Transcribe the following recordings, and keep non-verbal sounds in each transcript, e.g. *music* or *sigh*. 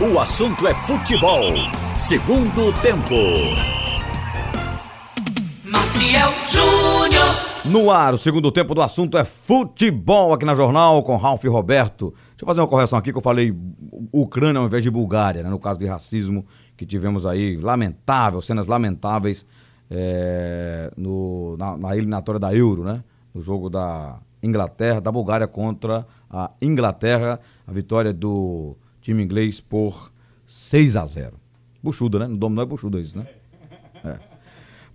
O assunto é futebol. Segundo tempo. Maciel Júnior. No ar, o segundo tempo do assunto é futebol aqui na Jornal com Ralf e Roberto. Deixa eu fazer uma correção aqui que eu falei Ucrânia ao invés de Bulgária, né? no caso de racismo que tivemos aí, lamentável, cenas lamentáveis é, no, na, na eliminatória da Euro, né? No jogo da Inglaterra, da Bulgária contra a Inglaterra, a vitória do time inglês por 6 a 0 Buchuda, né? No domo não é buchuda isso, né? É.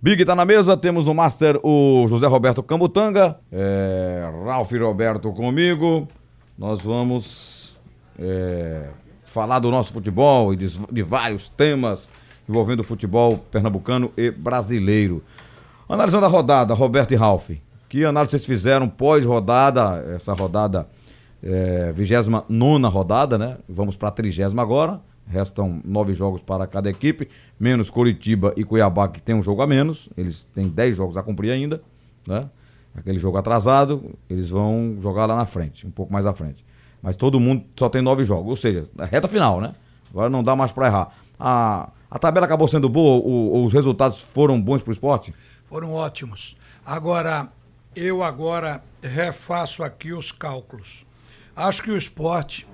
Big tá na mesa, temos o Master, o José Roberto Cambutanga, é, Ralf Roberto comigo. Nós vamos é, falar do nosso futebol e de, de vários temas envolvendo o futebol pernambucano e brasileiro. Analisando a rodada, Roberto e Ralf, que análise vocês fizeram pós-rodada, essa rodada, é, 29 rodada, né? Vamos para a 30 agora. Restam nove jogos para cada equipe, menos Coritiba e Cuiabá, que tem um jogo a menos. Eles têm dez jogos a cumprir ainda, né? Aquele jogo atrasado, eles vão jogar lá na frente, um pouco mais à frente. Mas todo mundo só tem nove jogos, ou seja, é reta final, né? Agora não dá mais para errar. A, a tabela acabou sendo boa, o, os resultados foram bons para o esporte? Foram ótimos. Agora, eu agora refaço aqui os cálculos. Acho que o esporte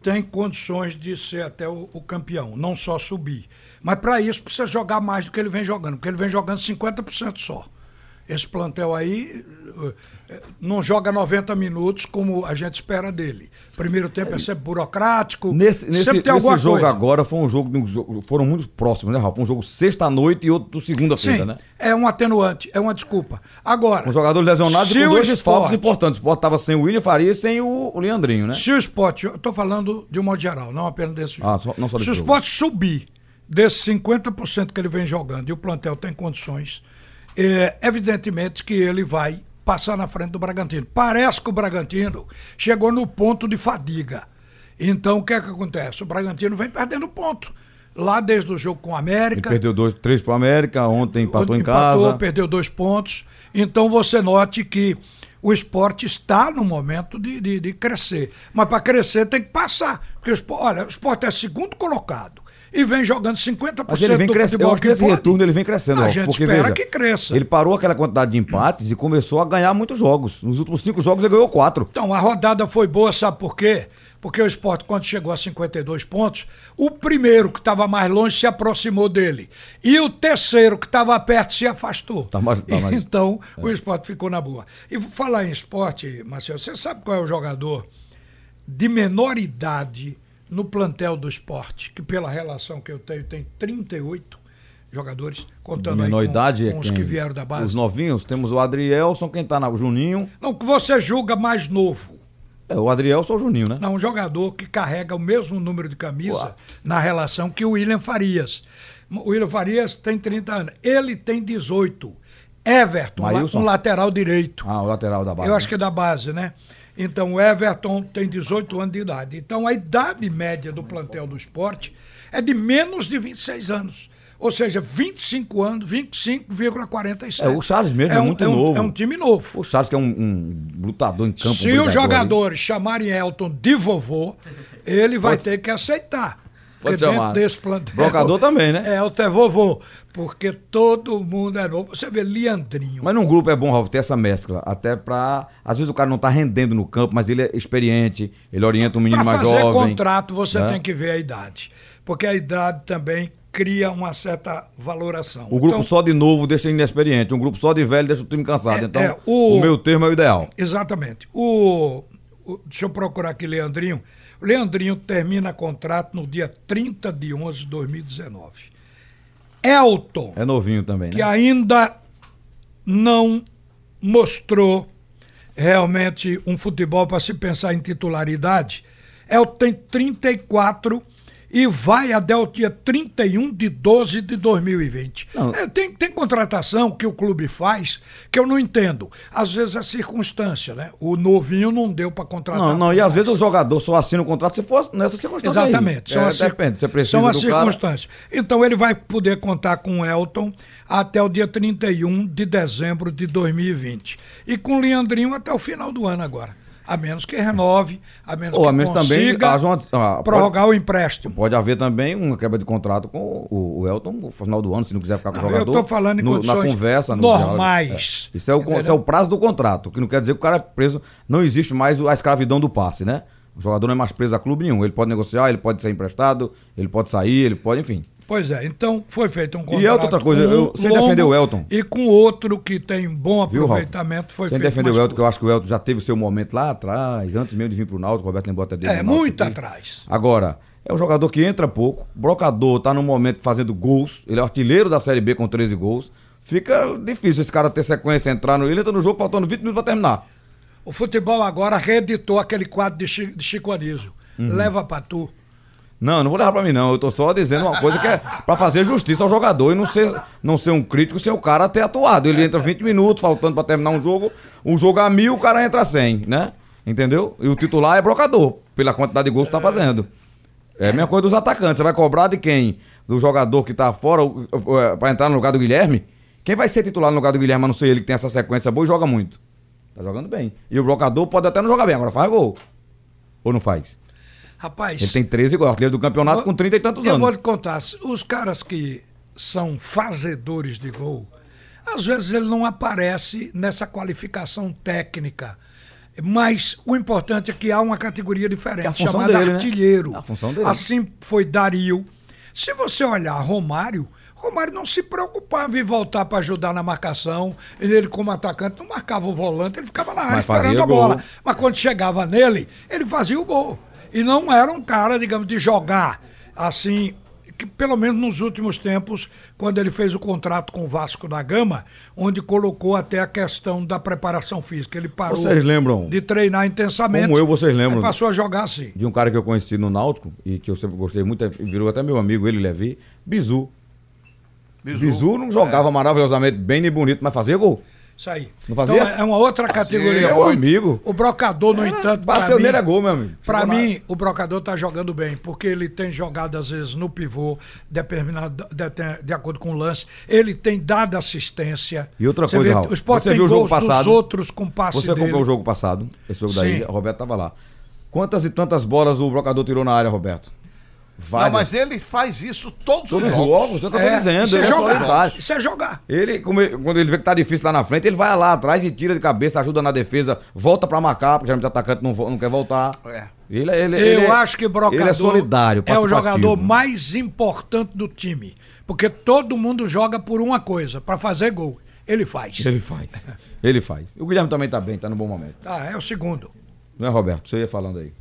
tem condições de ser até o, o campeão, não só subir. Mas para isso precisa jogar mais do que ele vem jogando, porque ele vem jogando 50% só. Esse plantel aí eh, não joga 90 minutos como a gente espera dele. Primeiro tempo é sempre burocrático. Nesse, nesse, sempre tem nesse jogo coisa. agora foi um jogo, foram muito próximos, né, Ralf? Um jogo sexta-noite e outro segunda-feira, né? É um atenuante, é uma desculpa. Agora. Um jogador lesionado com dois desfalques importantes. O Sport estava sem o William Faria e sem o, o Leandrinho, né? Se o Sport, eu estou falando de um modo geral, não apenas desse jogo. Ah, só, não só Se o Sport subir desses 50% que ele vem jogando e o plantel tem condições é, evidentemente que ele vai passar na frente do Bragantino. Parece que o Bragantino chegou no ponto de fadiga. Então, o que é que acontece? O Bragantino vem perdendo ponto. Lá desde o jogo com o América. Ele perdeu dois, três para o América, ontem empatou, empatou em casa. perdeu dois pontos. Então você note que o esporte está no momento de, de, de crescer. Mas para crescer tem que passar. Porque olha, o esporte é segundo colocado e vem jogando 50% Mas ele vem crescendo. Eu acho que esse pode. retorno ele vem crescendo. A gente porque, espera veja, que cresça. Ele parou aquela quantidade de empates e começou a ganhar muitos jogos. Nos últimos cinco jogos ele ganhou quatro. Então, a rodada foi boa, sabe por quê? Porque o esporte, quando chegou a 52 pontos, o primeiro que estava mais longe se aproximou dele. E o terceiro que estava perto se afastou. Tá mais, tá mais... *laughs* Então, é. o esporte ficou na boa. E falar em esporte, Marcelo, você sabe qual é o jogador de menor idade no plantel do esporte, que pela relação que eu tenho, tem 38 jogadores, contando menor aí com, idade com os que vieram da base. Os novinhos, temos o Adrielson, quem tá na o Juninho. Não, que você julga mais novo. É, o Adrielson ou o Juninho, né? Não, um jogador que carrega o mesmo número de camisa Ué. na relação que o William Farias. O William Farias tem 30 anos, ele tem 18. Everton, um lateral direito. Ah, o lateral da base. Eu acho que é da base, né? Então o Everton tem 18 anos de idade. Então a idade média do plantel do esporte é de menos de 26 anos. Ou seja, 25 anos, 25,47. É, o Charles mesmo é, é muito é um, novo. É um time novo. O Charles que é um, um lutador em campo. Se um os jogadores chamarem Elton de vovô, ele vai Pode... ter que aceitar. Pode chamar. desse plantel. Brocador também, né? É, até vovô. Porque todo mundo é novo. Você vê Leandrinho. Mas num grupo é bom, Ralf, ter essa mescla. Até pra. Às vezes o cara não tá rendendo no campo, mas ele é experiente, ele orienta um menino pra mais jovem. Para fazer contrato, você né? tem que ver a idade. Porque a idade também cria uma certa valoração. O grupo então, só de novo deixa inexperiente, um grupo só de velho deixa o time cansado. É, então, é, o, o meu termo é o ideal. Exatamente. O, o, deixa eu procurar aqui, Leandrinho. Leandrinho termina contrato no dia 30 de 11 de 2019. Elton. É novinho também, né? Que ainda não mostrou realmente um futebol para se pensar em titularidade. Elton tem 34 anos e vai até o dia 31 de 12 de 2020. É, tem, tem contratação que o clube faz que eu não entendo. Às vezes é circunstância, né? O novinho não deu para contratar. Não, não, e às vezes o jogador só assina o contrato se for nessa circunstância. Exatamente. São é, as, depende, você precisa são as circunstâncias. Cara... Então ele vai poder contar com o Elton até o dia 31 de dezembro de 2020. E com o Leandrinho até o final do ano agora. A menos que renove, a menos Ou que a menos também consiga haja uma- ah, prorrogar o empréstimo. Pode haver também uma quebra de contrato com o, o Elton no final do ano, se não quiser ficar com o eu jogador. tô falando em no- condições na conversa, no normais. É. Isso, é o, isso é o prazo do contrato, que não quer dizer que o cara é preso. Não existe mais a escravidão do passe, né? O jogador não é mais preso a clube nenhum. Ele pode negociar, ele pode ser emprestado, ele pode sair, ele pode, enfim. Pois é, então foi feito um contrato. Elton, outra coisa, com um eu- sem defender o Elton. E com outro que tem bom Viu, aproveitamento foi Sem feito. defender mais o Elton, que eu acho que o Elton já teve o seu momento lá atrás, antes mesmo de vir pro Náutico, o Roberto lembrou até dele. É, no muito aqui. atrás. Agora, é um jogador que entra pouco, brocador tá num momento fazendo gols, ele é artilheiro da Série B com 13 gols. Fica difícil esse cara ter sequência, entrar no. Ele entra no jogo faltando 20 minutos pra terminar. O futebol agora reeditou aquele quadro de, Chi- de Chico Anísio. Uhum. Leva pra tu. Não, não vou levar pra mim, não. Eu tô só dizendo uma coisa que é pra fazer justiça ao jogador e não ser, não ser um crítico sem o cara ter atuado. Ele entra 20 minutos, faltando pra terminar um jogo. Um jogo a mil, o cara entra a 100, né? Entendeu? E o titular é brocador, pela quantidade de gols que tá fazendo. É a mesma coisa dos atacantes. Você vai cobrar de quem? Do jogador que tá fora pra entrar no lugar do Guilherme? Quem vai ser titular no lugar do Guilherme, a não ser ele que tem essa sequência boa e joga muito? Tá jogando bem. E o brocador pode até não jogar bem, agora faz gol. Ou não faz? Rapaz. Ele tem 13 gols, artilheiro do campeonato com 30 e tantos Eu anos. vou lhe contar, os caras que são fazedores de gol, às vezes ele não aparece nessa qualificação técnica. Mas o importante é que há uma categoria É diferente, função chamada dele, né? artilheiro. É a função dele. Assim foi Dario. Se você olhar Romário, Romário não se preocupava em voltar para ajudar na marcação. Ele, como atacante, não marcava o volante, ele ficava na área Mas esperando a bola. gol. Mas quando chegava nele, ele fazia o gol. E não era um cara, digamos, de jogar assim, que pelo menos nos últimos tempos, quando ele fez o contrato com o Vasco da Gama, onde colocou até a questão da preparação física. Ele parou Vocês lembram? de treinar intensamente. Como eu, vocês lembram? passou a jogar assim. de um cara que eu conheci no Náutico e que eu sempre gostei muito, é- virou até meu amigo, ele, Levi, Bizu. Bizu, não jogava maravilhosamente bem nem bonito, mas fazia gol. Isso aí. Não fazia? Então, é uma outra categoria. É um amigo. O brocador, no entanto, pra Bateu nele é gol, meu amigo. Na- mim, o brocador tá jogando bem, porque ele tem jogado, às vezes, no pivô, determinado, de, de acordo com o lance. Ele tem dado assistência. E outra Você coisa, vê, Raul, o Sport você tem viu o jogo gols dos passado? outros com passe Você acompanhou o jogo passado, esse jogo Sim. ilha, o Roberto tava lá. Quantas e tantas bolas o brocador tirou na área, Roberto? Não, mas ele faz isso todos, Todos os os jogos. jogos, eu tô É, dizendo, isso é é jogar. solidário. Isso é jogar. Ele, quando ele vê que tá difícil lá na frente, ele vai lá atrás e tira de cabeça, ajuda na defesa, volta pra marcar, porque geralmente o atacante não, não quer voltar. É. Ele, ele, Eu ele é- acho que Brocador Ele é solidário, é o jogador mais importante do time. Porque todo mundo joga por uma coisa, pra fazer gol. Ele faz. Ele faz. Ele faz. O Guilherme também tá bem, tá no bom momento. Tá, é o segundo. Não é, Roberto? Você ia falando aí.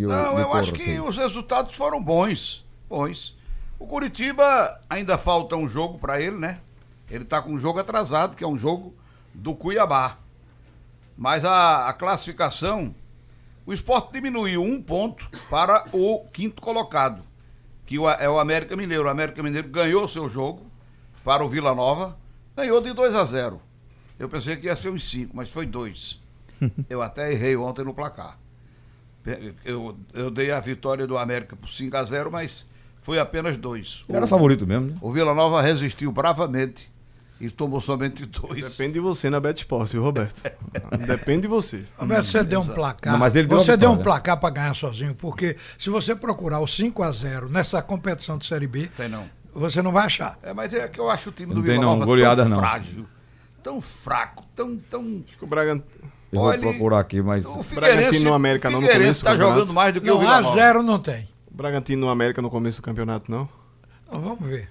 E o- Não, eu acho que tem? os resultados foram bons. Bons. O Curitiba ainda falta um jogo pra ele, né? Ele tá com um jogo atrasado, que é um jogo do Cuiabá. Mas a, a classificação, o esporte diminuiu um ponto para o quinto colocado, que o- é o América Mineiro. O América Mineiro ganhou seu jogo para o Vila Nova, ganhou de 2 a 0. Eu pensei que ia ser uns 5, mas foi 2. *laughs* Eu até errei ontem no placar. Eu, eu dei a vitória do América por 5 a 0 mas foi apenas dois. Ele era O, favorito mesmo, né? o Vila Nova resistiu bravamente e tomou somente dois. Depende de você na Bet Sport, viu, Roberto? *laughs* Depende de você. Roberto, você deu um placar. Não, mas ele deu você deu um placar para ganhar sozinho, porque se você procurar o 5 a 0 nessa competição de Série B, Tem não. você não vai achar. É, mas é que eu acho o time Não do tem Vila não, Nova goleadas tão não. frágil, tão fraco, tão, tão... O Bragantino. Eu Olha, vou procurar aqui, mas. O Bragantino no América não no Figueirense começo do tá jogando mais do que o Não, Vila a Nova. zero não tem. O Bragantino no América no começo do campeonato, não? Então, vamos ver.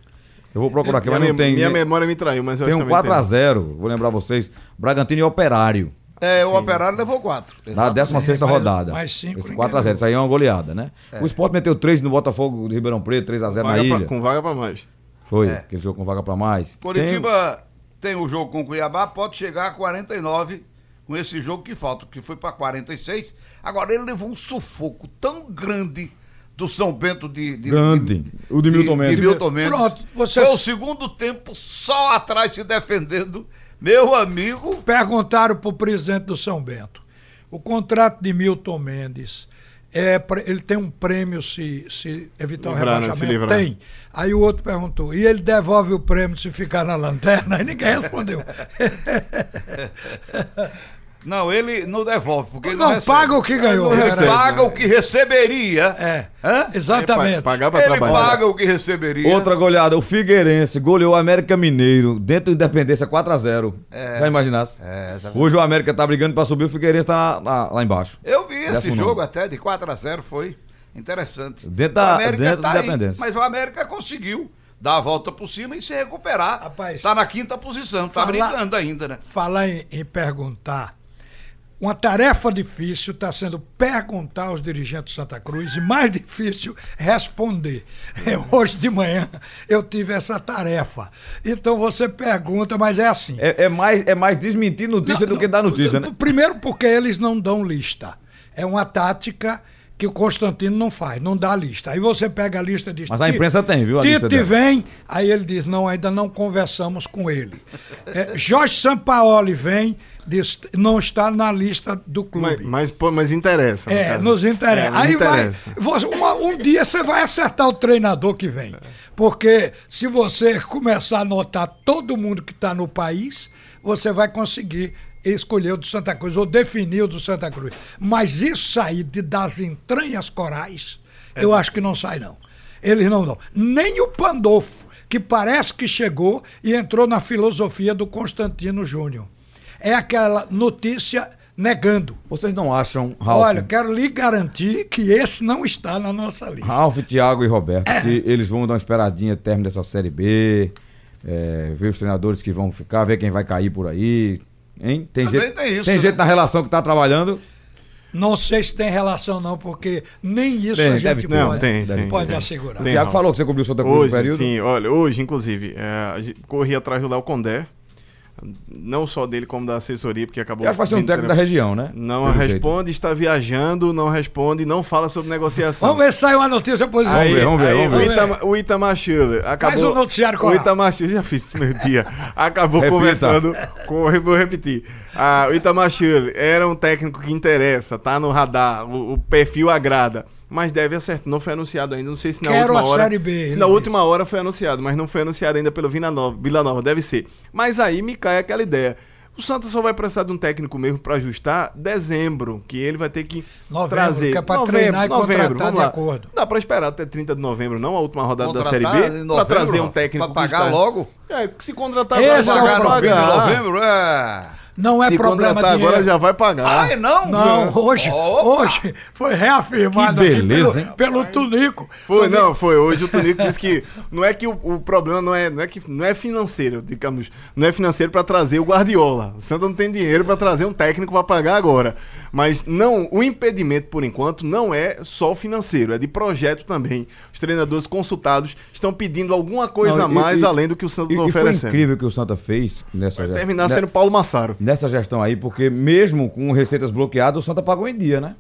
Eu vou procurar aqui, mas minha, não tem. minha memória me traiu, mas eu Tem acho um que também 4x0, vou lembrar vocês. Bragantino e Operário. É, o Operário levou quatro. Na 16 mais- rodada. mais cinco, Esse ninguém 4x0, levou. isso aí é uma goleada, né? O Sport meteu 3 no Botafogo de Ribeirão Preto, 3x0 na pra- ilha. com vaga pra mais. Foi, É. aquele jogo com vaga pra mais. Curitiba tem o jogo com o Cuiabá, pode chegar a 49 com esse jogo que falta, que foi para 46. Agora ele levou um sufoco tão grande do São Bento de. de Grande. O de Milton Mendes. De Milton Mendes. Pronto, você- Foi o segundo tempo só atrás se defendendo. Meu amigo. Perguntaram para o presidente do São Bento. O contrato de Milton Mendes, é, pra- ele tem um prêmio se, se evitar Livrar, o né? Se rebaixamento? livrar. Tem. Aí o outro perguntou, e ele devolve o prêmio se ficar na lanterna? Aí *laughs* ninguém respondeu. *laughs* Não, ele não devolve, porque ele Não, não, recebe. paga o que ganhou. Ele recebe, paga né? o que receberia. É, Hã? exatamente. Pagar pra Ele trabalhar. paga o que receberia. Outra goleada, o Figueirense goleou o América Mineiro dentro do Independência 4x0. Já imaginasse? É, tá? Hoje o América tá brigando pra subir, o Figueirense tá lá, lá- lá embaixo. Eu vi esse Décimo jogo até de 4 a 0 foi interessante. Dentro da- dentro tá do aí, Independência. Mas o América conseguiu dar a volta por cima e se recuperar. Rapaz, tá na quinta posição, tá falar- brincando ainda, né? Falar em, em perguntar. Uma tarefa difícil está sendo perguntar aos dirigentes de Santa Cruz e mais difícil responder. Eu, hoje de manhã eu tive essa tarefa. Então você pergunta, mas é assim. É, é mais, é mais desmentir notícia Não, do que dar notícia, não, né? Primeiro porque eles não dão lista. É uma tática que o Constantino não faz, não dá lista. Aí você pega a lista e diz... Mas a "Ti- imprensa tem, viu, a lista Tite dela." vem, aí ele diz, não, ainda não conversamos com ele. É, Jorge Sampaoli vem, diz, não está na lista do Mas, clube. mas, pô, mas interessa. no É, nos interessa. É, nos Aí interessa. vai. você- uma- um dia você vai acertar o treinador que vem. Porque se você começar a anotar todo mundo que está no país, você vai conseguir escolher o do Santa Cruz, ou definir o do Santa Cruz. Mas isso sair de, das entranhas corais, eu acho que não sai, não. Eles não dão. Nem o Pandolfo, que parece que chegou e entrou na filosofia do Constantino Júnior. É aquela notícia negando. Vocês não acham, Ralf, Olha, quero lhe garantir que esse não está na nossa lista. Ralf, Thiago e Roberto, que eles vão dar uma esperadinha término dessa Série B, é, ver os treinadores que vão ficar, ver quem vai cair por aí, hein? Tem Também gente, tem isso, né? gente na relação que tá trabalhando. Não sei se tem relação não, porque nem isso Tem, a gente deve ter. Não, pode, tem, tem, pode tem. assegurar. O Tem, Thiago Ralf. falou que você cobriu o Santa Cruz no Hoje, período. sim, olha, hoje, inclusive, é, corri atrás do Léo Condé, não só dele como da assessoria, porque acabou. Eu acho que vai ser um técnico da região, né? Não Pelo jeito. responde, está viajando, não responde, não fala sobre negociação. Vamos ver se sai uma notícia positiva. Aí, ver, vamos ver, aí vamos ver. O, Itama, o Itamar Schiller acabou. o noticiário O coral. Itamar Schiller, já fiz isso meu dia. Acabou Repita. conversando com. Vou repetir. Ah, o Itamar Schiller era um técnico que interessa, tá no radar, o, o perfil agrada. Mas deve acertar. Não foi anunciado ainda. Não sei se na Quero última a hora. Série B, se na última hora foi anunciado, mas não foi anunciado ainda pelo Vila Nova. Vila Nova, deve ser. Mas aí me cai aquela ideia. O Santos só vai precisar de um técnico mesmo para ajustar dezembro, que ele vai ter que Novembro, trazer. que é pra treinar e contratar de acordo. Dá pra esperar até 30 de novembro, não a última rodada da Contratar Série em B, pra novembro, trazer um técnico pra que pagar logo? É, se contratar Esse agora, é o Pagar no fim de novembro? É. Não é se problema contratar dinheiro. agora já vai pagar. Ah, é não? Não, hoje, Opa! hoje foi reafirmado Que aqui beleza, pelo, hein? pelo Tunico. Foi, não, foi hoje. O Tonico disse que não é que o, o problema não é, não é que não é financeiro, digamos, não é financeiro para trazer o Guardiola. O Santa não tem dinheiro para trazer um técnico para pagar agora. Mas não, o impedimento por enquanto não é só financeiro, é de projeto também. Os treinadores consultados estão pedindo alguma coisa Não, a e- mais e- além do que o Santa está e foi oferecendo. incrível o que o Santa fez nessa Vai terminar né? sendo Paulo Massaro. Nessa gestão aí, porque mesmo com receitas bloqueadas, o Santa pagou em dia, né?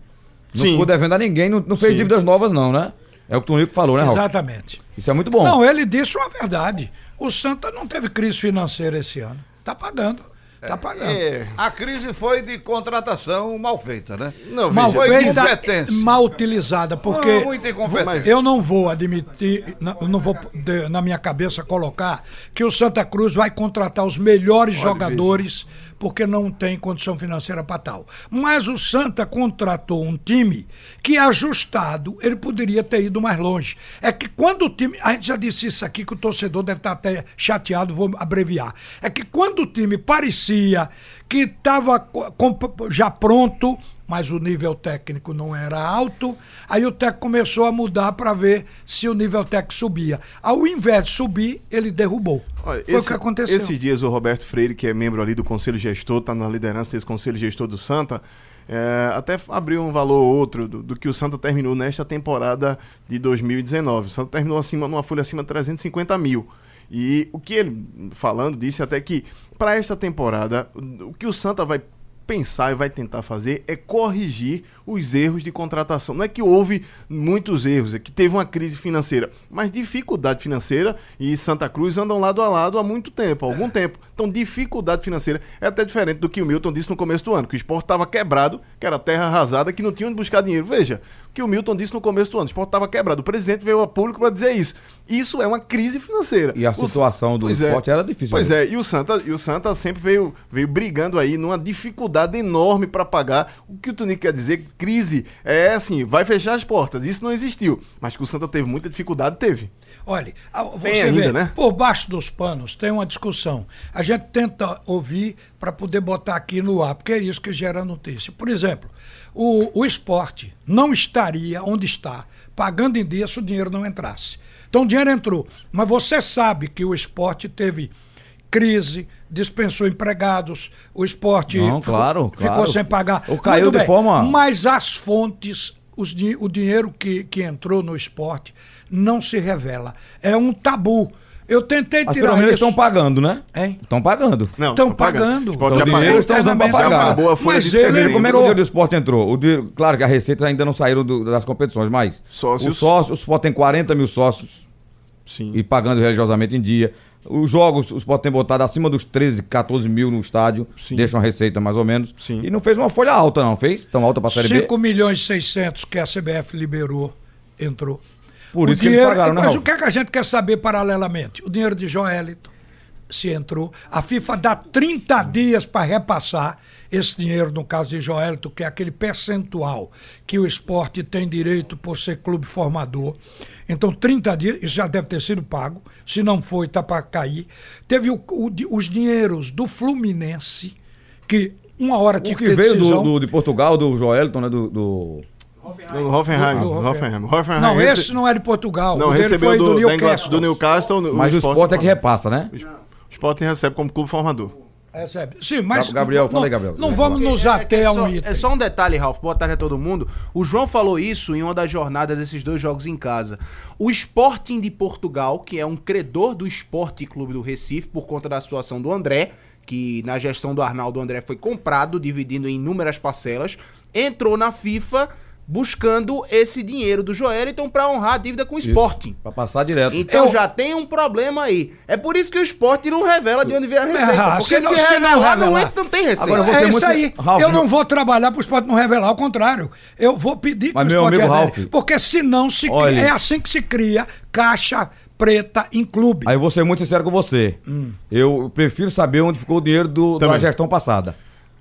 Não Sim. ficou devendo a ninguém, não, não fez Sim. dívidas novas, não, né? É o que o Tonico falou, né, Raul? Exatamente. Isso é muito bom. Não, ele disse uma verdade. O Santa não teve crise financeira esse ano. Tá pagando. Tá pagando. É, A crise foi de contratação mal feita, né? não, Mal foi feita, incompetência. mal utilizada, porque Ah, muita incompetência. eu não vou admitir, não- eu não vou de- na minha cabeça colocar que o Santa Cruz vai contratar os melhores jogadores porque não tem condição financeira para tal. Mas o Santa contratou um time que ajustado, ele poderia ter ido mais longe. É que quando o time, a gente já disse isso aqui que o torcedor deve estar até chateado, vou abreviar. É que quando o time parecia que estava já pronto, mas o nível técnico não era alto. Aí o técnico começou a mudar para ver se o nível técnico subia. Ao invés de subir, ele derrubou. Olha, Foi o esse- que aconteceu. Esses dias o Roberto Freire, que é membro ali do Conselho Gestor, está na liderança desse Conselho Gestor do Santa, é, até abriu um valor ou outro do, do que o Santa terminou nesta temporada de 2019. O Santa terminou acima, numa folha acima de 350 mil. E o que ele, falando, disse até que para esta temporada, o que o Santa vai pensar e vai tentar fazer é corrigir os erros de contratação. Não é que houve muitos erros, é que teve uma crise financeira, mas dificuldade financeira e Santa Cruz andam lado a lado há muito tempo, há algum tempo. Então, dificuldade financeira é até diferente do que o Milton disse no começo do ano, que o esporte estava quebrado, que era terra arrasada, que não tinha onde buscar dinheiro. Veja, que o Milton disse no começo do ano. O esporte estava quebrado. O presidente veio a público para dizer isso. Isso é uma crise financeira. E a O- situação do Pois é. esporte era difícil. Pois mesmo. é, e o Santa, e o Santa sempre veio, veio brigando aí numa dificuldade enorme para pagar. O que o Tonico quer dizer, crise, é assim, vai fechar as portas. Isso não existiu. Mas que o Santa teve muita dificuldade, teve. Olha, você ainda, vê, né? por baixo dos panos tem uma discussão. A gente tenta ouvir para poder botar aqui no ar, porque é isso que gera notícia. Por exemplo, o, o esporte não estaria onde está, pagando em dia se o dinheiro não entrasse. Então o dinheiro entrou, mas você sabe que o esporte teve crise, dispensou empregados, o esporte Não, ficou, claro, ficou claro. sem pagar. Ou caiu de forma- Mas as fontes, os o dinheiro que, que entrou no esporte não se revela. É um tabu. Eu tentei Mas tirar pelo menos isso. estão pagando, né? Hein? Estão pagando. Não, Estão pagando. Então, o dinheiro estão usando internamente. pagar. Acabou a folha Mas de ele. Como é que o dinheiro do esporte entrou? O dinheiro- claro que as receitas ainda não saíram do- das competições, mas Sócios. o sócio, o esporte tem 40 mil sócios Sim. e pagando religiosamente em dia. Os jogos, o esporte tem botado acima dos 13, 14 mil no estádio, Sim. deixa uma receita mais ou menos. Sim. E não fez uma folha alta, não. Fez? Tão alta pra Série B? 5 milhões e 600 que a CBF liberou, entrou. Por O isso que eles pagaram, né, Mas o que, é que a gente quer saber paralelamente? O dinheiro de Joelito, se entrou. A FIFA dá 30 dias para repassar esse dinheiro, no caso de Joelito, que é aquele percentual que o esporte tem direito por ser clube formador. Então, 30 dias, isso já deve ter sido pago. Se não foi, está para cair. Teve o- o os dinheiros do Fluminense, que uma hora tinha O que veio do, do- de Portugal, do Joelton, né? Do, do- Do Hoffenheim. Do- do Hoffenheim. Hoffenheim. Não, rece- esse não é de Portugal. Não, o dele recebeu foi do, do, Newcastle. do Newcastle. Mas o esporte é que repassa, né? O Sport recebe como clube formador. Recebe. Sim, mas. Gabriel, não, fala aí, Gabriel. Não vamos nos É- é que ater é a só- um item. É só um detalhe, Ralf. Boa tarde a todo mundo. O João falou isso em uma das jornadas desses dois jogos em casa. O Sporting de Portugal, que é um credor do Esporte Clube do Recife, por conta da situação do André, que na gestão do Arnaldo o André foi comprado, dividindo em inúmeras parcelas, entrou na FIFA buscando esse dinheiro do Joeliton para honrar a dívida com o Sporting. Pra passar direto. Então Eu- já tem um problema aí. É por isso que o esporte não revela de onde vem a receita. Ah, porque se não- se, não revelar, não, revelar. entra- não tem receita. Agora você é é isso muito- aí. Ralf, eu não não- vou trabalhar para o esporte não revelar, ao contrário. Eu vou pedir meu o esporte amigo revele. Ralf, Porque senão se olha- cria- é assim que se cria caixa preta em clube. Aí eu vou ser muito sincero com você. Hum. Eu prefiro saber onde ficou o dinheiro do, da gestão passada.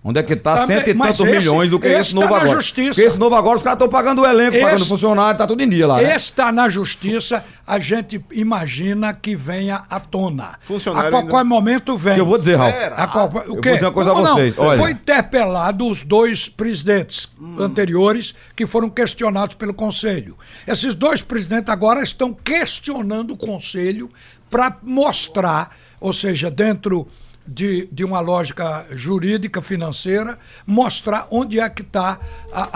Onde é que tá cento e tantos milhões do que esse esse, tá novo na agora. justiça. Porque esse novo agora os caras estão pagando o elenco, Esse- pagando funcionário, tá tudo em dia lá. Né? Está na justiça, a gente imagina que venha à tona. Funcionário a qualquer ainda- momer vem. Eu vou dizer, Ralf. Será? A qual- o Eu quê? vou dizer uma coisa Como a não? vocês, olha. Foi interpelado os dois presidentes Hum. anteriores que foram questionados pelo Conselho. Esses dois presidentes agora estão questionando o Conselho para mostrar, ou seja, dentro de, de uma lógica jurídica, financeira, mostrar onde é que está a,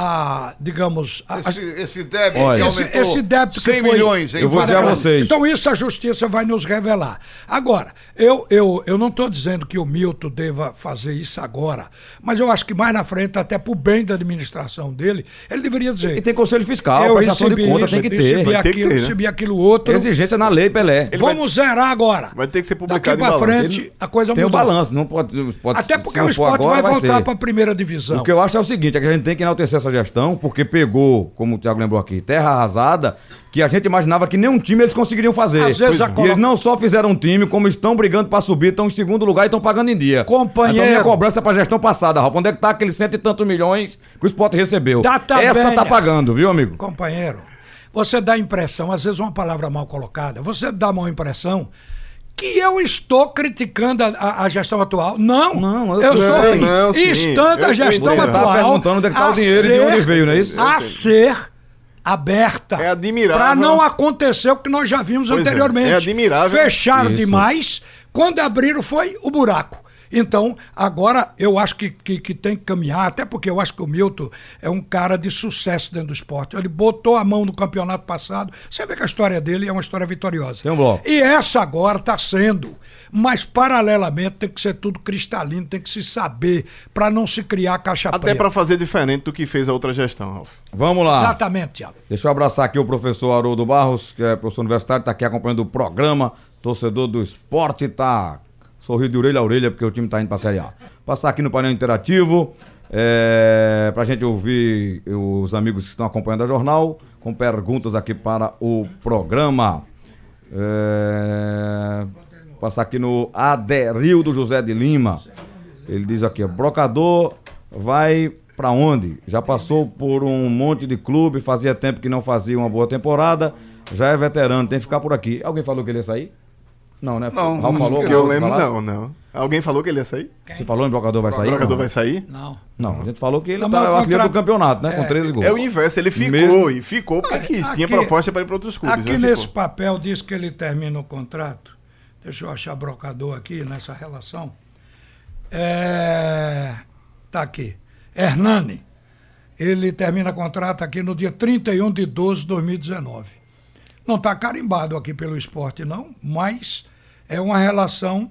a, digamos, a, Esse, esse débito Olha. que esse, esse débito que 100 foi- milhões. Eu vou dizer a vocês. Então isso a justiça vai nos revelar. Agora, eu, eu, eu não estou dizendo que o Milton deva fazer isso agora, mas eu acho que mais na frente, até para o bem da administração dele, ele deveria dizer. E tem conselho fiscal, eu prestação de recebi conta, isso, tem que recebi ter. Vai que aquilo, ter, né? recebi aquilo outro. Exigência na lei, Pelé. Vamos zerar agora. Vai ter que ser Daqui publicado em para balanço. frente, a coisa mudou. Balanço, não pode. pode Até porque o esporte agora, vai voltar ser. para a primeira divisão. O que eu acho é o seguinte, é que a gente tem que enaltecer essa gestão, porque pegou, como o Thiago lembrou aqui, terra arrasada, que a gente imaginava que nenhum time eles conseguiriam fazer. Às vezes a colo- eles não só fizeram um time, como estão brigando pra subir, estão em segundo lugar e estão pagando em dia. Companheiro. Então minha cobrança é pra gestão passada, Rafa. Onde é que tá aqueles cento e tantos milhões que o Sport recebeu? Data Essa venha. tá pagando, viu, amigo? Companheiro, você dá a impressão, às vezes uma palavra mal colocada, você dá uma impressão que eu estou criticando a, a- a gestão atual. Não, Não, eu- estou não, Eu- a gestão entendo. atual. Tá perguntando onde é que tá o a dinheiro e de onde veio, não é isso? A ser aberta. É admirável. Para não acontecer o que nós já vimos Pois é, anteriormente. é admirável. Fecharam Isso. demais, quando abriram foi o buraco. Então, agora eu acho que, que, que tem que caminhar, até porque eu acho que o Milton é um cara de sucesso dentro do esporte. Ele botou a mão no campeonato passado. Você vê que a história dele é uma história vitoriosa. Tem um bloco. E essa agora está sendo. Mas, paralelamente, tem que ser tudo cristalino, tem que se saber, para não se criar caixa Até para fazer diferente do que fez a outra gestão, Ralf. Vamos lá. Exatamente, Tiago. Deixa eu abraçar aqui o professor Haroldo Barros, que é professor universitário, está aqui acompanhando o programa, torcedor do esporte, tá sorrindo de orelha a orelha, porque o time tá indo pra Série A. Passar aqui no painel interativo. É, pra gente ouvir os amigos que estão acompanhando a jornal, com perguntas aqui para o programa. É, passar aqui no Aderildo José de Lima. Ele diz aqui, brocador vai pra onde? Já passou por um monte de clube, fazia tempo que não fazia uma boa temporada, já é veterano, tem que ficar por aqui. Alguém falou que ele ia sair? Não, né? Não, Raul falou? Que eu lembro, não, não. Alguém falou que ele ia sair? Você falou em brocador vai sair? O jogador Não. vai sair? Não. Não, a gente falou que ele Não, tá o o artilheiro do campeonato, né? Com É, 13 gols. É o inverso, ele ficou Mesmo- e ficou porque quis. Aqui- Tinha proposta para ir para outros clubes. Aqui nesse ficou. papel diz que ele termina o contrato. Deixa eu achar brocador aqui nessa relação. É, tá aqui. Hernani. Ele termina contrato aqui no dia 31 de 12 de 2019. Não está carimbado aqui pelo esporte, não, mas é uma relação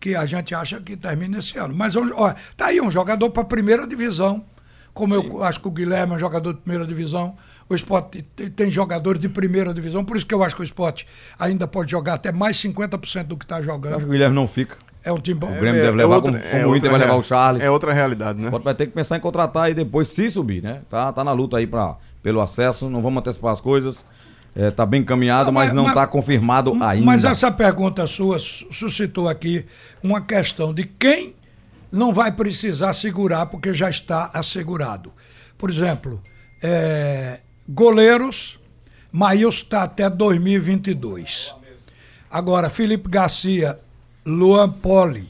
que a gente acha que termina esse ano. Mas ó, tá aí um jogador para a primeira divisão. Como eu acho que o Guilherme é um jogador de primeira divisão, o esporte tem- jogadores de primeira divisão, por isso que eu acho que o esporte ainda pode jogar até mais 50% do que está Eu acho que jogando. o Guilherme não fica. É um time bom. O Grêmio deve levar, como, como o Inter vai levar o Charles. É outra realidade, O né? Sport vai ter que pensar em contratar e depois se subir, né? Tá, tá na luta aí pra, pelo acesso, não vamos antecipar as coisas. É, tá bem encaminhado, mas, mas- não mas- tá confirmado ainda. Mas essa pergunta sua su- suscitou aqui uma questão de quem não vai precisar segurar porque já está assegurado. Por exemplo, é, goleiros, Maílson está até 2022. Agora, Felipe Garcia, Luan Poli,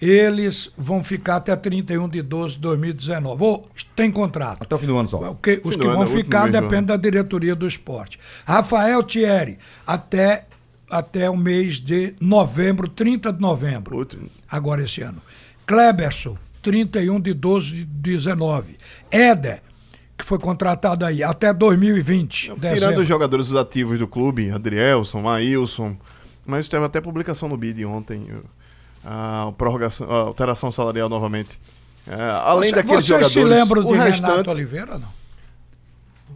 eles vão ficar até 31 de 12 de 2019. Ou tem contrato. Até o fim do ano só. O que- os que ano, vão o último ficar ano. depende da diretoria do esporte. Rafael Thierry, até, até o mês de novembro, 30 de novembro. Outro. Agora esse ano. Kleberson, 31 de 12 de 19. Éder, que foi contratado aí até 2020. Tirando dezembro. os jogadores ativos do clube, Adrielson, Maílson, mas teve até publicação no BID ontem, a, prorrogação, a alteração salarial novamente. É, além Você- daqueles Vocês jogadores, se lembram o de Renato restante, Oliveira, não?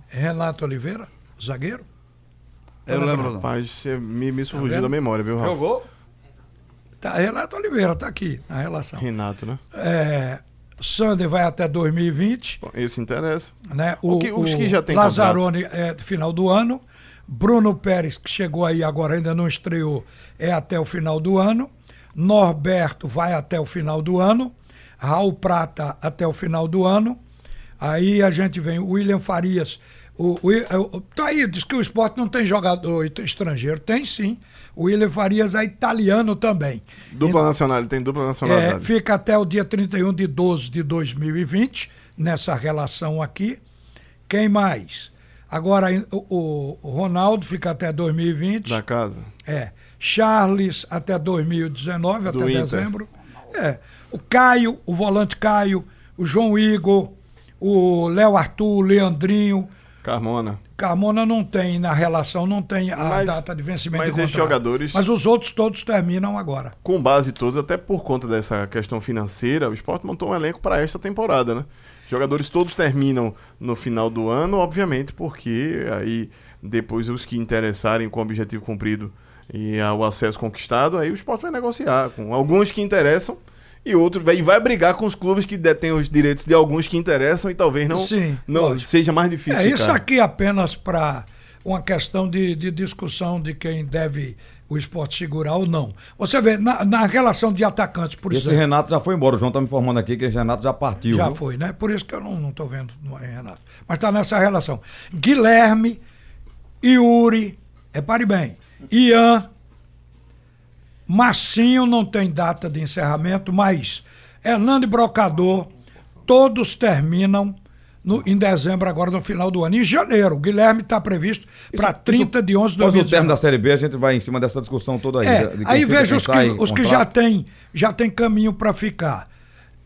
Renato Oliveira, zagueiro? Eu lembro não. Rapaz, me, me surgiu vendo? da memória, viu, Rafa? Jogou? Tá, Renato Oliveira, tá aqui na relação. Renato, né? É, Sander vai até 2020. Bom, esse interessa. né? O que- os que já têm Lazzaroni é final do ano. Bruno Pérez, que chegou aí agora, ainda não estreou, é até o final do ano. Norberto vai até o final do ano. Raul Prata até o final do ano. Aí a gente vem o William Farias. O, o, o- tá aí, diz que o esporte não tem jogador estrangeiro. Tem sim. O William Farias é italiano também. Dupla nacional, ele tem dupla É, nacionalidade. fica até o dia 31 de 12 de 2020, nessa relação aqui. Quem mais? Agora, o, o Ronaldo fica até 2020. Da casa. É. Charles até 2019, Do até Inter. dezembro. É. O Caio, o volante Caio, o João Igor, o Léo Arthur, o Leandrinho. Carmona. Carmona não tem, na relação, não tem a Mas- data de vencimento mas de esses jogadores- Mas os outros todos terminam agora. Com base todos, até por conta dessa questão financeira, o esporte montou um elenco para esta temporada, né? Jogadores todos terminam no final do ano, obviamente, porque aí depois os que interessarem com o objetivo cumprido e o acesso conquistado, aí o esporte vai negociar com alguns que interessam e outros e vai brigar com os clubes que detêm os direitos de alguns que interessam e talvez não, Sim, não lógico. seja mais difícil. É, isso aqui é apenas para uma questão de, de discussão de quem deve o esporte segurar ou não. Você vê, na, na relação de atacantes, por Esse exemplo. Renato já foi embora. O João tá me informando aqui que esse Renato já partiu. Já viu? foi, né? Por isso que eu não estou vendo no Renato. Mas está nessa relação. Guilherme, Yuri, repare bem, Ian, Massinho não tem data de encerramento, mas Hernando e Brocador, todos terminam no- em dezembro, agora no final do ano. Em janeiro, o Guilherme está previsto para 30 de 11 de Após o término 2019. da Série B, a gente vai em cima dessa discussão toda aí. É, aí veja os que, os que já tem, já tem caminho para ficar.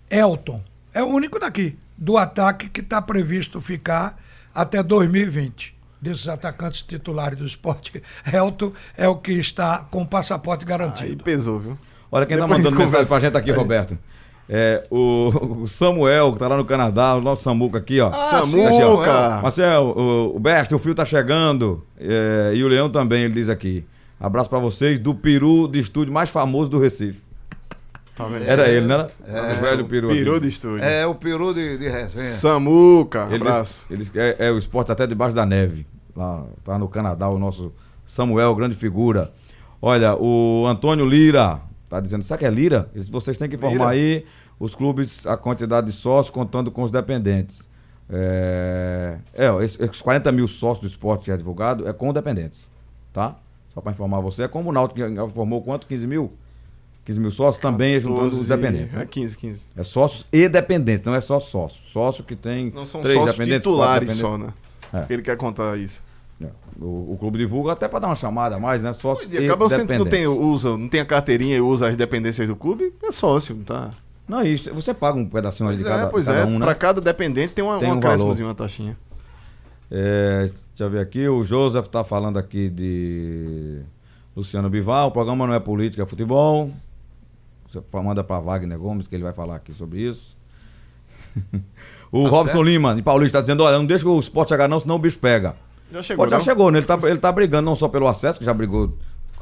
Elton é o único daqui do ataque que está previsto ficar até 2020. Desses atacantes titulares do esporte, Elton é o que está com o passaporte Aí garantido. pesou, viu? Olha quem tá a mandando mensagem conversa. pra gente aqui, Roberto. É, o, o Samuel, que tá lá no Canadá, o nosso Samuca aqui, ó. Ah, Samuca! Samuel. Marcel, o, o Best, o fio tá chegando. é, e o Leão também, ele diz aqui. Abraço pra vocês do peru de estúdio mais famoso do Recife. Tá vendo? Era ele, né? o velho peru. Peru de estúdio. É o peru de, de resenha. Samuca, Ele abraço. disse, ele é, é o esporte até debaixo da neve. Lá, tá no Canadá, o nosso Samuel, grande figura. Olha, o Antônio Lira tá dizendo, sabe que é Lira? Vocês têm que informar aí os clubes, a quantidade de sócios, contando com os dependentes. É, é esses 40 mil sócios do esporte que é divulgado é com dependentes, tá? Só para informar você, é como o Náutico que informou quanto? 15 mil? 15 mil sócios também é juntando os 12, dependentes. É né? 15, 15. É sócios e dependentes, não é só sócio. Sócio que tem Não são três sócios dependentes, titulares só, né? É. Ele quer contar isso. é. O, o clube divulga até para dar uma chamada a mais, né? Sócio E acaba e você não tem, usa, não tem a carteirinha e usa as dependências do clube, é sócio, tá? Não, isso, você paga um pedacinho ali Pois de cada, é, pois cada é. um, né? Pra cada dependente tem uma, Tem um acréscimozinho, uma taxinha. É, deixa eu ver aqui, o Joseph tá falando aqui de Luciano Bival, o programa não é política, é futebol. Você manda para Wagner Gomes, que ele vai falar aqui sobre isso. *laughs* o Tá Robson certo. Lima, de Paulista, tá dizendo, olha, não deixa o esporte chegar não, senão o bicho pega. Já chegou, Pô, já não? chegou, né? Ele tá, ele tá brigando não só pelo acesso, que já brigou.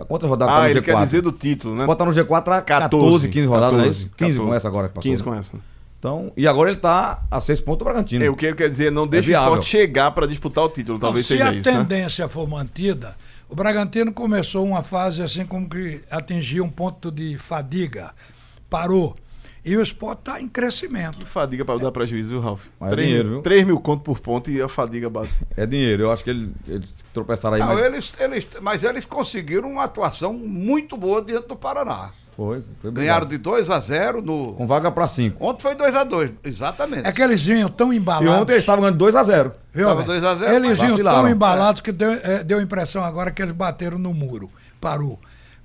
Quantas rodadas Ah, tá no ele G4? quer dizer do título, né? Bota no G4 há 14, 15 rodadas, não é isso? 15 com 14. essa agora que passou. 15 né? com essa. Então, e agora ele tá a 6 pontos do Bragantino. É, o que ele quer dizer, não deixa o viável. esporte chegar pra disputar o título, talvez se seja a isso, né? tendência for mantida, o Bragantino começou uma fase assim como que atingia um ponto de fadiga, parou. E o esporte está em crescimento. Que fadiga pra dar prejuízo, viu, Ralf? Mas é 3, dinheiro, mil, viu? 3 mil conto por ponto e a fadiga bate. É dinheiro, eu acho que ele- eles tropeçaram aí, Não, mas eles, eles, mas eles conseguiram uma atuação muito boa diante do Paraná. Foi, foi Ganharam de 2 a 0 no. com vaga pra 5. Ontem foi 2 a 2 exatamente. É que eles vinham tão E embalados. ontem eles estavam ganhando 2 a 0 Viu, Tava velho? 2 a 0, Eles vinham tão embalados que deu, eh, deu a impressão agora que eles bateram no muro. Parou.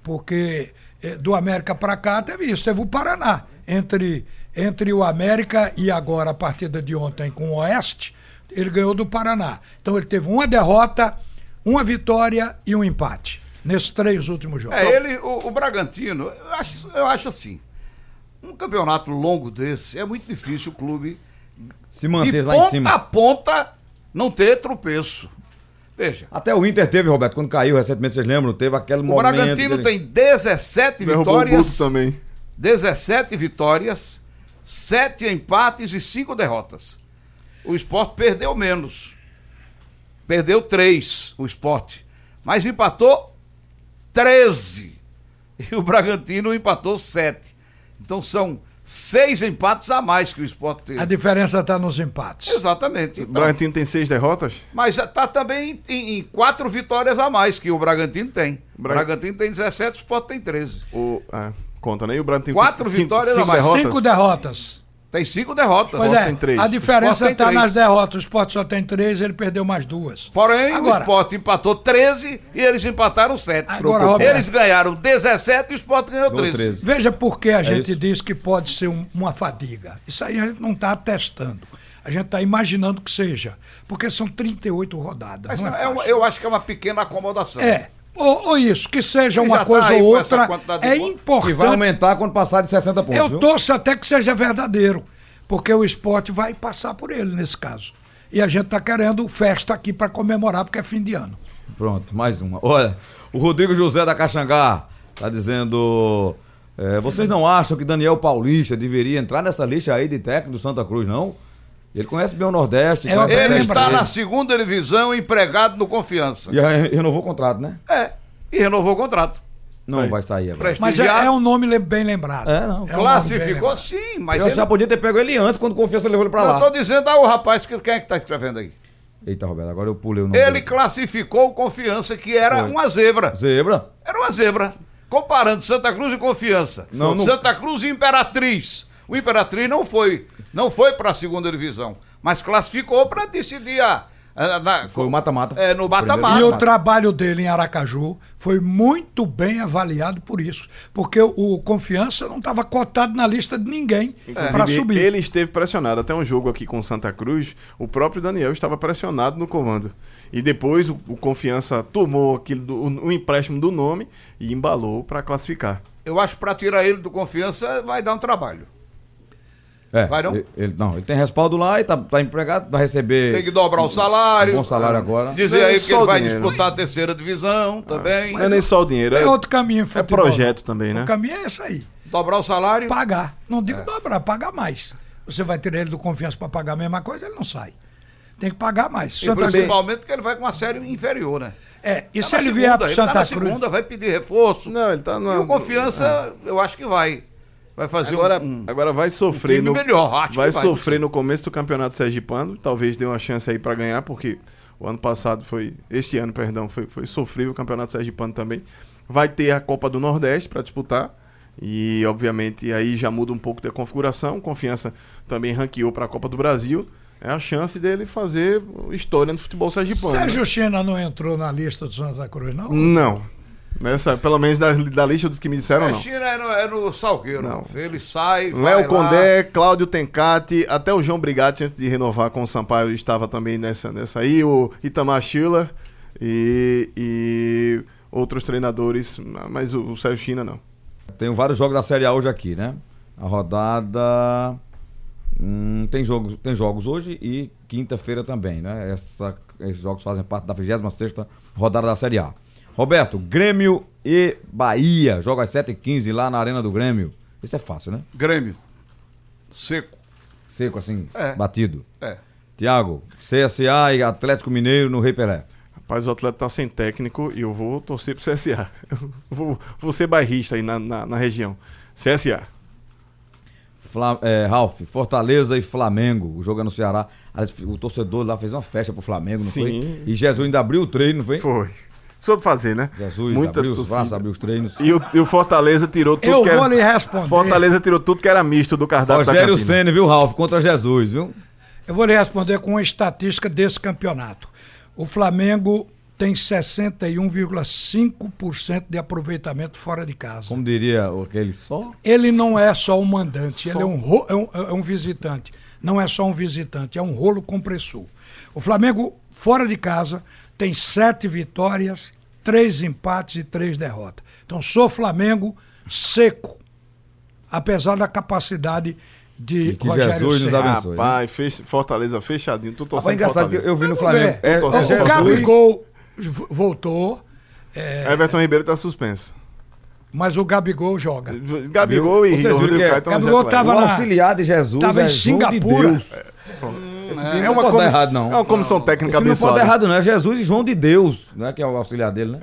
Porque eh, do América para cá teve isso. Teve o Paraná. Entre, entre o América e agora a partida de ontem com o Oeste, ele ganhou do Paraná. Então ele teve uma derrota, uma vitória e um empate. Nesses três últimos jogos. É, ele, o, o Bragantino, eu acho, eu acho assim. Um campeonato longo desse é muito difícil o clube Se manter de lá em ponta cima. a ponta não ter tropeço. Veja, Até o Inter teve, Roberto, quando caiu recentemente, vocês lembram? Teve aquele o momento. Bragantino dele- tem 17 Derrubou o vitórias, também. 17 vitórias, 7 empates e 5 derrotas. O esporte perdeu menos. Perdeu 3, o esporte. Mas empatou 13. E o Bragantino empatou 7. Então são seis empates a mais que o esporte teve. A diferença está nos empates. Exatamente. O Então, Bragantino tem seis derrotas? mas está também em, em- quatro vitórias a mais que o Bragantino tem. O Bra- Bragantino tem 17, o esporte tem 13. O, é, conta, né? E o Bragantino Quatro tem cinco- vitórias a cinco mais. derrotas? Cinco derrotas. Tem cinco derrotas. Pois é, tem três. a diferença está nas derrotas. O Sport só tem três, ele perdeu mais duas. Porém, Agora- o esporte empatou 13 e eles empataram 7. Agora, Roberto- eles ganharam 17 e o esporte ganhou Ganhou 13. 13. Veja por que a gente isso. diz que pode ser um- uma fadiga. Isso aí a gente não está testando. A gente está imaginando que seja. Porque são 38 rodadas. Mas não é é uma- eu acho que é uma pequena acomodação. É. Ou, ou isso, que seja uma tá coisa aí ou outra. É pontos. E vai importante. aumentar quando passar de 60 pontos. Eu viu? torço até que seja verdadeiro. Porque o esporte vai passar por ele nesse caso. E a gente está querendo festa aqui para comemorar, porque é fim de ano. Pronto, mais uma. Olha, o Rodrigo José da Caxangá tá dizendo. é, vocês não acham que Daniel Paulista deveria entrar nessa lista aí de técnico do Santa Cruz, não? Ele conhece bem o Nordeste. É, Ele está dele. na segunda divisão, empregado no Confiança. E aí renovou o contrato, né? É. E renovou o contrato. Não Aí. vai sair agora. Mas é, Prestigiado. é um nome bem lembrado. É, não. um nome bem Classificou, sim, mas Eu ele... já podia ter pego ele antes, quando confiança levou ele pra Eu lá. tô dizendo, ah, o rapaz, que- quem é que tá escrevendo aí? Eita, Roberto, agora eu pulei o nome Ele dele. classificou o Confiança, que era Foi. uma zebra. Zebra? Era uma zebra. Comparando Santa Cruz e Confiança. Não, não- Santa Cruz e Imperatriz. O Imperatriz não foi, não foi para a segunda divisão, mas classificou para decidir a, na- Foi o mata-mata. É, no mata-mata. E o trabalho dele em Aracaju foi muito bem avaliado por isso. Porque o Confiança não estava cotado na lista de ninguém para subir. Ele esteve pressionado. Até um jogo aqui com o Santa Cruz, o próprio Daniel estava pressionado no comando. E depois o, o Confiança tomou aquilo do, o, o empréstimo do nome e embalou para classificar. Eu acho que para tirar ele do Confiança vai dar um trabalho. É, Vai não? Ele, não, ele tem respaldo lá e tá, tá empregado, vai receber. Tem que dobrar o salário. Um bom salário agora. Dizer é aí que ele vai dinheiro, disputar a terceira divisão também. Não é nem só o dinheiro, Tem é, outro caminho é projeto também, né? O caminho é esse aí. Dobrar o salário. Pagar. Não É. digo dobrar, pagar mais. Você vai ter ele do confiança para pagar a mesma coisa, ele não sai. Tem que pagar mais. E Santa principalmente porque ele vai com uma série inferior, né? É, e Tá se na ele segunda, vier para ele tá Santa na Cruz. segunda, vai pedir reforço. Não, ele tá E no. o confiança, eu acho que vai. Vai fazer Agora, um, um agora vai sofrer time no melhor, acho vai que vai, sofrer no começo do campeonato sergipano, talvez dê uma chance aí pra ganhar, porque o ano passado foi, este ano, perdão, foi, foi sofrível o campeonato sergipano também. Vai ter a Copa do Nordeste pra disputar e obviamente aí já muda um pouco da configuração. Confiança também ranqueou pra Copa do Brasil. É a chance dele fazer história no futebol sergipano. né? Sérgio China não entrou na lista do Santa Cruz, não? Não. Nessa, pelo menos da, da lista dos que me disseram, não. China é no, é no Salgueiro. Não. Ele sai. Léo. Condé, Cláudio Tencati, até o João Brigatti, antes de renovar com o Sampaio, estava também nessa, nessa aí, o Itamar Schiller e, e outros treinadores, mas o, o Sérgio China não. Tenho vários jogos da Série A hoje aqui, né? A rodada. hum, tem, jogos, tem jogos hoje e quinta-feira também, né? Essa- esses jogos fazem parte da 26 rodada da Série A. Roberto, Grêmio e Bahia. Joga às 7h15 lá na Arena do Grêmio. Isso é fácil, né? Grêmio. Seco. Seco assim, É. batido. É. Tiago, CSA e Atlético Mineiro no Rei Pelé. Rapaz, o atleta tá sem técnico e eu vou torcer pro CSA. Eu *laughs* vou, vou ser bairrista aí na, na, na região. CSA. Fla- é, Ralf, Fortaleza e Flamengo. O jogo é no Ceará. O torcedor lá fez uma festa pro Flamengo, não Sim. foi? E Jesus ainda abriu o treino, não foi? Foi. Soube fazer, né? Jesus Muita abriu os torcida. braços, abriu os treinos. E o, e o Fortaleza tirou tudo Eu que era... vou lhe responder. Fortaleza tirou tudo que era misto do cardápio da Rogério cantina. Senna, viu, Ralf? Contra Jesus, viu? Eu vou lhe responder com uma estatística desse campeonato. O Flamengo tem 61,5% de aproveitamento fora de casa. Como diria aquele só. Ele não é só um mandante, ele é um, ro- é, um, é um visitante. Não é só um visitante, é um rolo compressor. O Flamengo, fora de casa, tem sete vitórias, três empates e três derrotas. Então, sou Flamengo seco, apesar da capacidade de que Rogério Jesus nos abençoe. Rapaz, fech- Fortaleza fechadinho. Tu Rapaz, torcendo é engraçado que eu vi no Flamengo. É, Tô O, torcendo Jesus- o Gabigol voltou, Everton Ribeiro tá suspenso. Mas o Gabigol joga. Gabigol e Vocês Rodrigo que é- Caio estão Gabigol tava lá. auxiliar de Jesus. Tava é em de Singapura. Esse time É não uma, pode comi- dar errado, não. é uma comissão Esse técnica time não pode dar abençoada. errado, não. É Jesus e João de Deus, não é que é o auxiliar dele, né?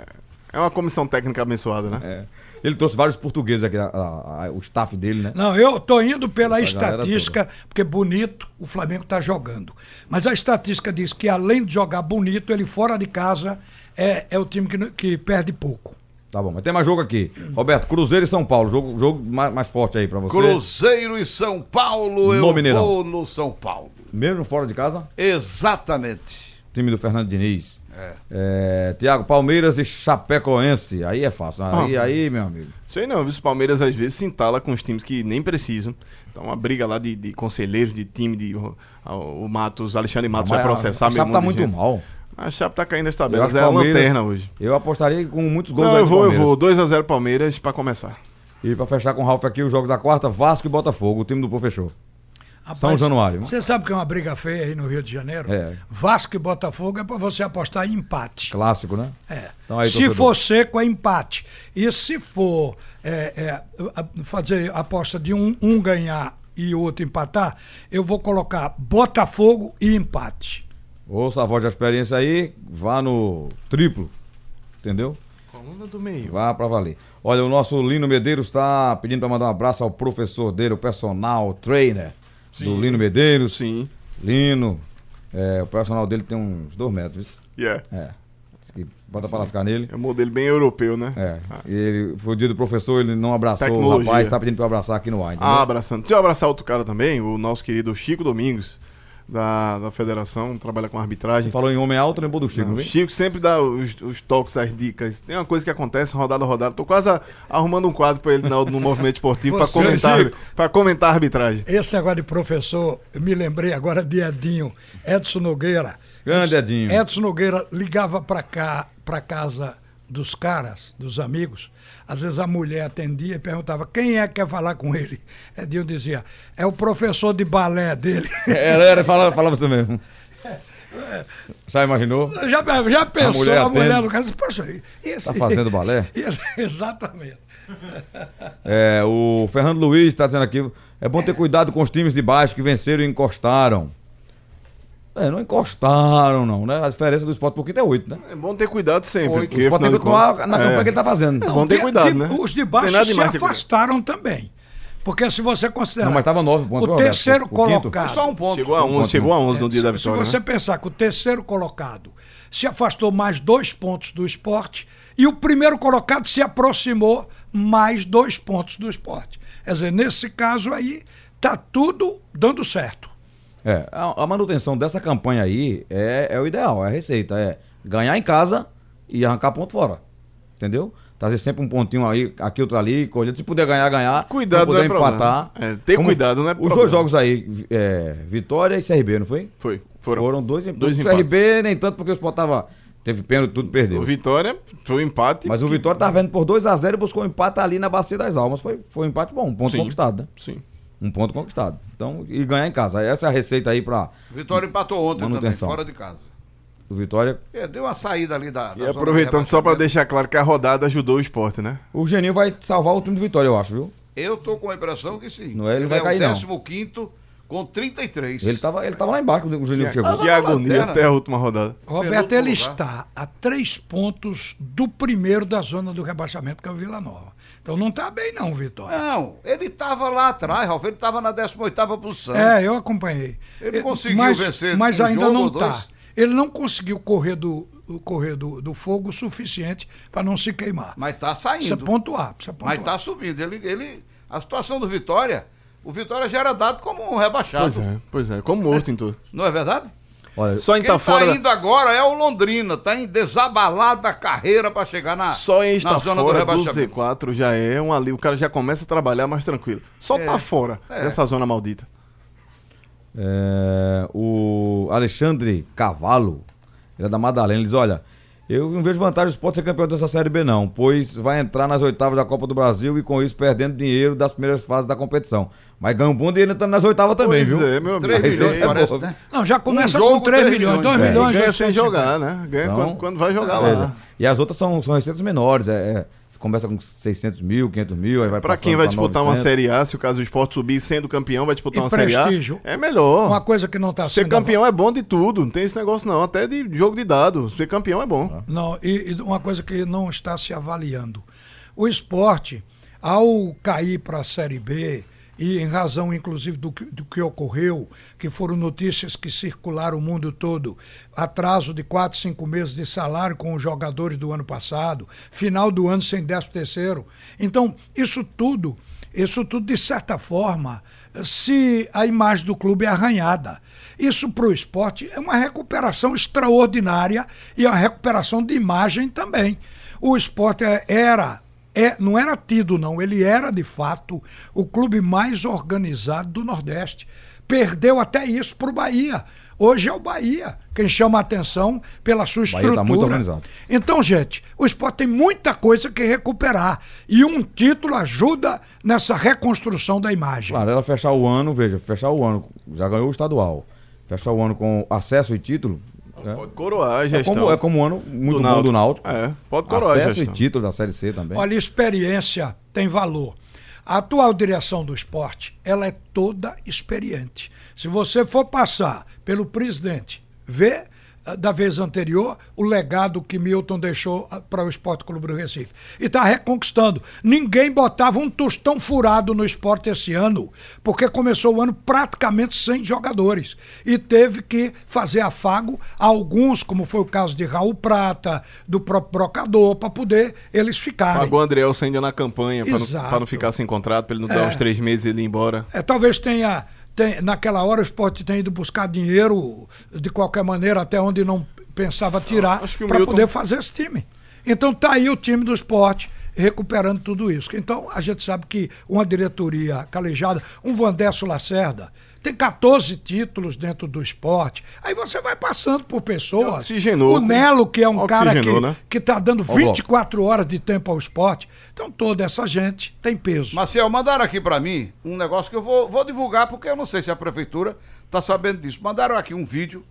É uma comissão técnica abençoada, né? É. Ele trouxe vários portugueses aqui, a- a- a- o staff dele, né? Não, eu tô indo pela Essa estatística, porque bonito o Flamengo tá jogando. Mas a estatística diz que além de jogar bonito, ele fora de casa é, é o time que, não- que perde pouco. Tá bom, mas tem mais jogo aqui. Roberto, Cruzeiro e São Paulo. Jogo, jogo mais, mais forte aí pra você. Cruzeiro e São Paulo, eu No Mineirão. vou no São Paulo. Mesmo fora de casa? Exatamente. Time do Fernando Diniz. É. Tiago, Palmeiras e Chapecoense. Aí é fácil. Aí, Ah. aí, meu amigo. Sei não, viu? Os Palmeiras às vezes se entala com os times que nem precisam. Então, uma briga lá de, de conselheiros, de time, de, o, o Matos, Alexandre Matos vai processar a, a meio Chape tá muito gente. mal. A Chape tá caindo as tabelas, é a Palmeiras- lanterna hoje. Eu apostaria com muitos gols Não, aí eu vou, eu vou. 2x0 Palmeiras pra começar. E pra fechar com o Ralf aqui, os jogos da quarta, Vasco e Botafogo. O time do Pô fechou. São Januário. Você sabe que é uma briga feia aí no Rio de Janeiro? É. Vasco e Botafogo é para você apostar em empate. Clássico, né? É. Então aí, se torcedor. for seco, é empate. E se for é, é, a- fazer aposta de um, um ganhar e o outro empatar, eu vou colocar Botafogo e empate. Ouça a voz da experiência aí, vá no triplo. Entendeu? Coluna do meio. Vá pra valer. Olha, o nosso Lino Medeiros está pedindo pra mandar um abraço ao professor dele, o personal trainer do Lino Medeiros. Sim. Lino, é, o personal dele tem uns dois metros. Yeah. É. Diz que bota pra lascar nele. É um modelo bem europeu, né? É. E ele, foi o dia do professor, ele não abraçou o Tecnologia. rapaz, tá pedindo pra abraçar aqui no ar. entendeu? Ah, abraçando. Deixa eu abraçar outro cara também, o nosso querido Chico Domingos, da, da federação, trabalha com arbitragem. Você falou em homem alto, lembrou do Chico, Não, o? Chico sempre dá os, os toques, as dicas. Tem uma coisa que acontece, rodada a rodada. Tô quase a- arrumando um quadro pra ele no, no movimento esportivo pra *laughs* Você, comentar, pra comentar a arbitragem. Esse negócio de professor, eu me lembrei agora de Edinho, Edson Nogueira. Grande Edinho. Edson Nogueira ligava pra cá, pra casa dos caras, dos amigos. Às vezes a mulher atendia e perguntava quem é que quer falar com ele. *laughs* Edinho dizia, é o professor de balé dele. *laughs* Era, era, falava, falava isso mesmo. Já imaginou? Já, já pensou mulher a mulher, atende. do cara? disse, Poxa, e esse... Tá fazendo balé? *laughs* Exatamente. É, o Fernando Luiz está dizendo aqui: é bom ter cuidado com os times de baixo que venceram e encostaram. É, não encostaram, não, né? A diferença do esporte por quinto é oito, né? É bom ter cuidado sempre. Oito. porque, O esporte tem que continuar na campanha é. que ele tá fazendo. Não, Vamos ter de- cuidado, de- né? Os de baixo se afastaram também. Porque se você considerar. Não, mas tava nove pontos, O terceiro quinto. colocado. Só um ponto. Chegou a 11, chegou a 11 no dia da Se vitória. você né? pensar que o terceiro colocado se afastou mais dois pontos do esporte e o primeiro colocado se aproximou mais dois pontos do esporte. Quer dizer, nesse caso aí, tá tudo dando certo. É, a, a manutenção dessa campanha aí é, é o ideal, é a receita. É ganhar em casa e arrancar ponto fora. Entendeu? Trazer sempre um pontinho aí, aqui, outro ali, colhendo. Se puder ganhar, ganhar. Cuidado, Se puder não é empatar. É, ter cuidado não é Os problema. dois jogos aí, é, Vitória e CRB, não foi? Foi. Foram, Foram dois, dois empates. CRB nem tanto porque o Sport tava, teve pênalti, tudo perdeu. O Vitória foi um empate. Mas o Vitória tava vendo por 2x0 e buscou um empate ali na Bacia das Almas. Foi, foi um empate bom, um ponto Sim. conquistado, né? Sim. Um ponto conquistado. Então, e ganhar em casa. Essa é a receita aí pra Vitória empatou ontem Manutenção. também, fora de casa. o Vitória. É, deu uma saída ali da. da E aproveitando só para deixar claro que a rodada ajudou o esporte, né? O Geninho vai salvar o time do Vitória, eu acho, viu? Eu tô com a impressão que sim. Não é, ele vai cair, não. o 15 com 33. Ele tava, ele tava lá embaixo quando o Geninho chegou. Que agonia até a última rodada. Roberto, ele lugar. está a três pontos do primeiro da zona do rebaixamento, que é o Vila Nova. Então não está bem, não, Vitória. Não, ele tava lá atrás, Ralf, ele tava na 18ª posição. É, eu acompanhei. Ele Eh, conseguiu mas, vencer Mas um ainda jogo não ou está. Ele não conseguiu correr do, correr do, do fogo o suficiente para não se queimar. Mas tá Precisa saindo. pontuar, precisa pontuar. Mas tá subindo. Ele, ele, a situação do Vitória, o Vitória já era dado como um rebaixado. Pois é, pois é. Como morto em tudo. Não é verdade? Olha, Só em Quem tá tá fora. da- indo agora é o Londrina, tá em desabalada carreira para chegar na, Só em na estar zona do fora do, rebaixamento. Z4 já é um ali. O cara já começa a trabalhar mais tranquilo. Só tá fora É. dessa zona maldita. é, o Alexandre Cavalo, ele é da Madalena, ele diz: Olha, eu não vejo vantagem do Sport ser campeão dessa Série B, não, pois vai entrar nas oitavas da Copa do Brasil e com isso perdendo dinheiro das primeiras fases da competição. Mas ganha um bom dinheiro entrando nas oitavas também, pois viu? é, meu amigo. 3 Receita milhões, é parece, né? Não, já começa Um jogo, com 3 três milhões, 2 milhões. milhões. Ganha sem 850. jogar, né? Ganha Então, quando, quando vai jogar Beleza. lá. E as outras são, são receitas menores, é, é, começa com 600 mil, 500 mil, aí vai Pra passando quem vai pra disputar uma 900. Série A, se o caso do esporte subir sendo campeão, vai disputar E uma Série A. prestígio. É melhor. Uma coisa que não está Ser sendo campeão é bom de tudo, não tem esse negócio não, até de jogo de dado. Ser campeão é bom. Não, e, e uma coisa que não está se avaliando. O esporte, ao cair para a Série B, e em razão inclusive do que, do que ocorreu, que foram notícias que circularam o mundo todo, atraso de quatro, cinco meses de salário com os jogadores do ano passado, final do ano sem décimo terceiro. Então, isso tudo, isso tudo, de certa forma, se a imagem do clube é arranhada. Isso para o esporte é uma recuperação extraordinária e uma recuperação de imagem também. O esporte é- era, é, não era tido, não, ele era de fato o clube mais organizado do Nordeste. Perdeu até isso para o Bahia. Hoje é o Bahia quem chama a atenção pela sua Bahia tá estrutura. muito organizado. Então, gente, o esporte tem muita coisa que recuperar. E um título ajuda nessa reconstrução da imagem. Claro, ela fechar o ano, veja, fechar o ano, já ganhou o estadual. Fechar o ano com acesso e título. Né? Pode coroar a É gestão. como, é como um ano muito bom do Náutico. É, pode coroar a Acesso e gestão. título da Série C também. Olha, experiência tem valor. A atual direção do esporte, ela é toda experiente. Se você for passar pelo presidente, ver da vez anterior o legado que Milton deixou ah, para o Esporte Clube do Recife. E está reconquistando. Ninguém botava um tostão furado no esporte esse ano, porque começou o ano praticamente sem jogadores. E teve que fazer afago a alguns, como foi o caso de Raul Prata, do próprio Brocador, para poder eles ficarem. Pagou o André ainda na campanha pra não, não ficar sem contrato, pra ele não dar É. uns três meses e ele ir embora. É, talvez tenha, tem- naquela hora o esporte tenha ido buscar dinheiro de qualquer maneira, até onde não pensava tirar, para Milton- poder fazer esse time. Então tá aí o time do esporte recuperando tudo isso. Então a gente sabe que uma diretoria calejada, um Vandesso Lacerda, tem 14 títulos dentro do esporte. Aí você vai passando por pessoas. Oxigenou. O Nelo, que é um cara que, né? que tá dando Ó, Glauco. 24 horas de tempo ao esporte. Então toda essa gente tem peso. Marcel, mandaram aqui pra mim um negócio que eu vou, vou divulgar, porque eu não sei se a prefeitura tá sabendo disso. Mandaram aqui um vídeo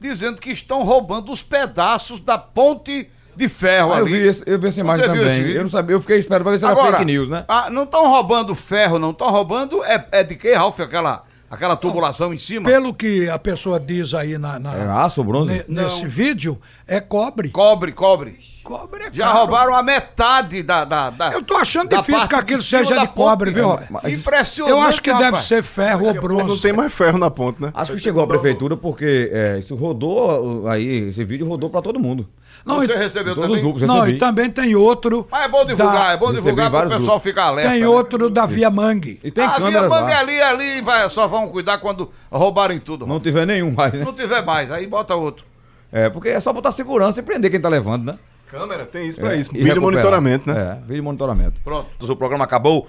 dizendo que estão roubando os pedaços da ponte de ferro Ah, eu ali. vi, esse- eu vi essa imagem Você também. Eu não sabia, eu fiquei esperando pra ver se era Agora, fake news, né? ah, não estão roubando ferro, não. Estão roubando. É, é de que, Ralf? Aquela, aquela tubulação em cima? Pelo que a pessoa diz aí na, na- É aço, bronze? ne- nesse vídeo, é cobre. Cobre, cobre. Cobre é Já caro. roubaram a metade da. da, da Eu tô achando da difícil que aquilo seja de cobre, ponte. viu? Mas- Impressionante. Eu acho que deve rapaz. ser ferro ou bronze. Não tem mais ferro na ponta, né? Acho que chegou à prefeitura porque é, isso rodou aí, esse vídeo rodou pra todo mundo. Não, Você recebeu Todos também? grupos Não, e também tem outro. Mas é bom divulgar, da- é bom divulgar para o pessoal grupos. ficar alerta. Tem né? outro da Via Mangue. E tem a Via câmeras Mangue lá. ali, ali, vai, só vão cuidar quando roubarem tudo. Não tiver nenhum mais, né? Não tiver mais, aí bota outro. É, porque é só botar segurança e prender quem tá levando, né? Câmera, tem isso pra É, isso. e Vídeo recuperar. monitoramento, né? É, vídeo monitoramento. Pronto. O programa acabou.